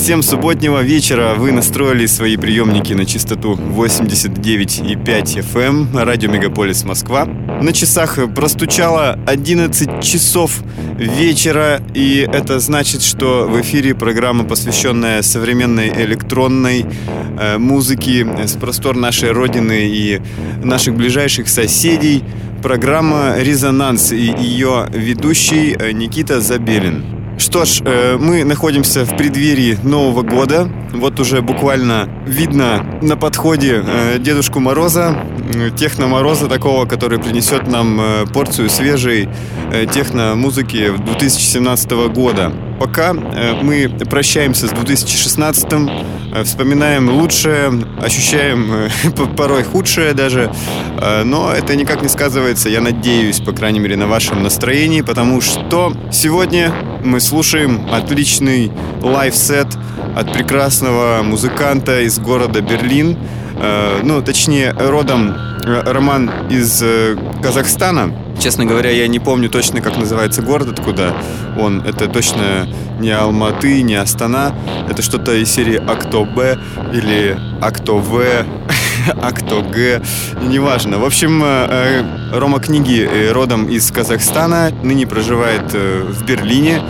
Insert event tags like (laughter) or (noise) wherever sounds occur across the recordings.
Всем субботнего вечера. Вы настроили свои приемники на частоту 89,5 FM, эм, радио Мегаполис Москва. На часах простучало 11 часов вечера, и это значит, что в эфире программа, посвященная современной электронной э, музыке с простор нашей родины и наших ближайших соседей. Программа «Резонанс» и ее ведущий э, Никита Забелин. Что ж, э, мы находимся в преддверии Нового года. Вот уже буквально видно на подходе э, Дедушку Мороза, Техно Мороза такого, который принесет нам э, порцию свежей техно-музыки 2017 года. Пока мы прощаемся с 2016, вспоминаем лучшее, ощущаем (laughs) порой худшее даже, но это никак не сказывается, я надеюсь, по крайней мере, на вашем настроении, потому что сегодня мы слушаем отличный live set от прекрасного музыканта из города Берлин. Э, ну, точнее, родом э, Роман из э, Казахстана. Честно говоря, я не помню точно, как называется город, откуда он. Это точно не Алматы, не Астана. Это что-то из серии Акто Б или Акто В, (laughs) Акто Г. Неважно. В общем, Рома Книги родом из Казахстана, ныне проживает в Берлине.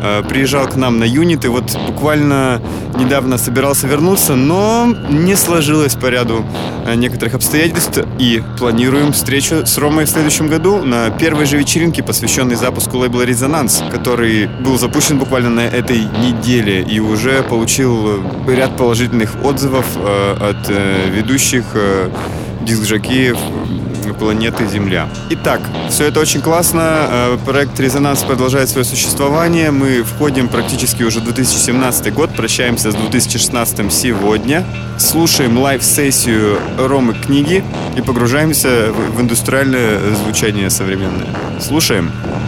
Э, приезжал к нам на юнит и вот буквально недавно собирался вернуться, но не сложилось по ряду э, некоторых обстоятельств. И планируем встречу с Ромой в следующем году на первой же вечеринке, посвященной запуску лейбла «Резонанс», который был запущен буквально на этой неделе и уже получил ряд положительных отзывов э, от ведущих диск-жокеев планеты Земля. Итак, все это очень классно. Э, проект «Резонанс» продолжает свое существование. Мы входим практически уже в 2017 год, прощаемся с 2016 сегодня. Слушаем live-сессию Ромы Книги и погружаемся в индустриальное звучание современное. Слушаем. Слушаем.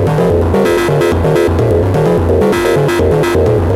Thank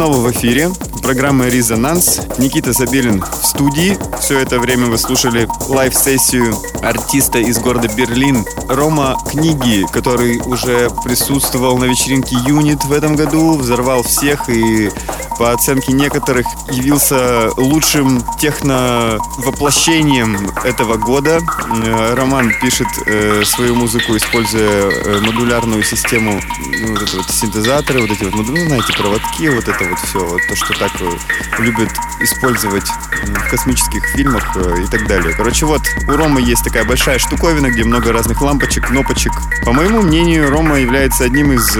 снова в эфире. Программа «Резонанс». Никита Забелин в студии. Все это время вы слушали live-сессию артиста из города Берлин Рома Книги, который уже присутствовал на вечеринке «Unit» в этом году, взорвал всех и по оценке некоторых, явился лучшим техно-воплощением этого года. Э, Роман пишет э, свою музыку, используя э, модулярную систему, ну, вот это вот синтезаторы, вот эти вот, ну, знаете, проводки, вот это вот все, вот то, что так любят использовать в космических фильмах и так далее. Короче, вот у Ромы есть такая большая штуковина, где много разных лампочек, кнопочек. По моему мнению, Рома является одним из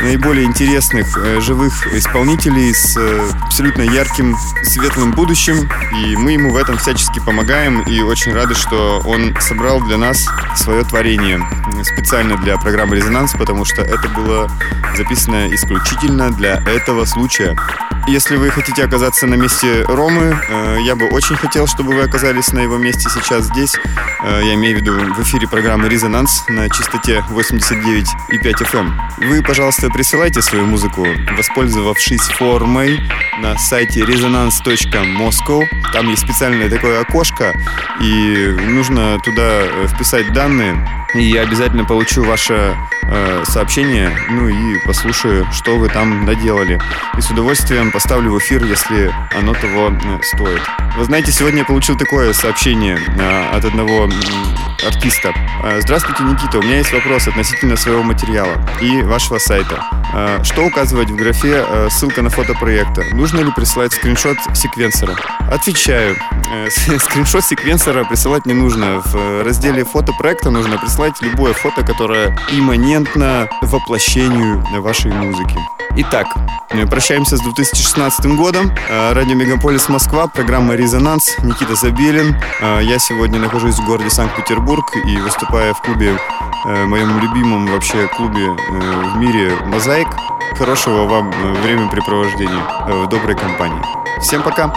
наиболее интересных живых исполнителей с абсолютно ярким, светлым будущим, и мы ему в этом всячески помогаем, и очень рады, что он собрал для нас свое творение специально для программы «Резонанс», потому что это было записано исключительно для этого случая. Если вы хотите оказаться на месте Ромы, э, я бы очень хотел, чтобы вы оказались на его месте сейчас здесь. Э, я имею в виду в эфире программы «Резонанс» на частоте 89,5 FM. Эм. Вы, пожалуйста, присылайте свою музыку, воспользовавшись формой на сайте resonance.moscow. Там есть специальное такое окошко, и нужно туда э, вписать данные и я обязательно получу ваше э, сообщение, ну и послушаю, что вы там наделали. И с удовольствием поставлю в эфир, если оно того э, стоит. Вы знаете, сегодня я получил такое сообщение э, от одного э, артиста. Э, Здравствуйте, Никита, у меня есть вопрос относительно своего материала и вашего сайта. Э, что указывать в графе э, ссылка на фото проекта? Нужно ли присылать скриншот секвенсора? Отвечаю. Э, (laughs) скриншот секвенсора присылать не нужно. В разделе фото проекта нужно прислать прислать любое фото, которое имманентно воплощению вашей музыки. Итак, прощаемся с 2016 годом. Э, радио Мегаполис Москва, программа «Резонанс», Никита Забелин. Э, я сегодня нахожусь в городе Санкт-Петербург и выступая в клубе, э, моем любимом вообще клубе в мире «Мозаик». Хорошего вам времяпрепровождения в доброй компании. Всем пока!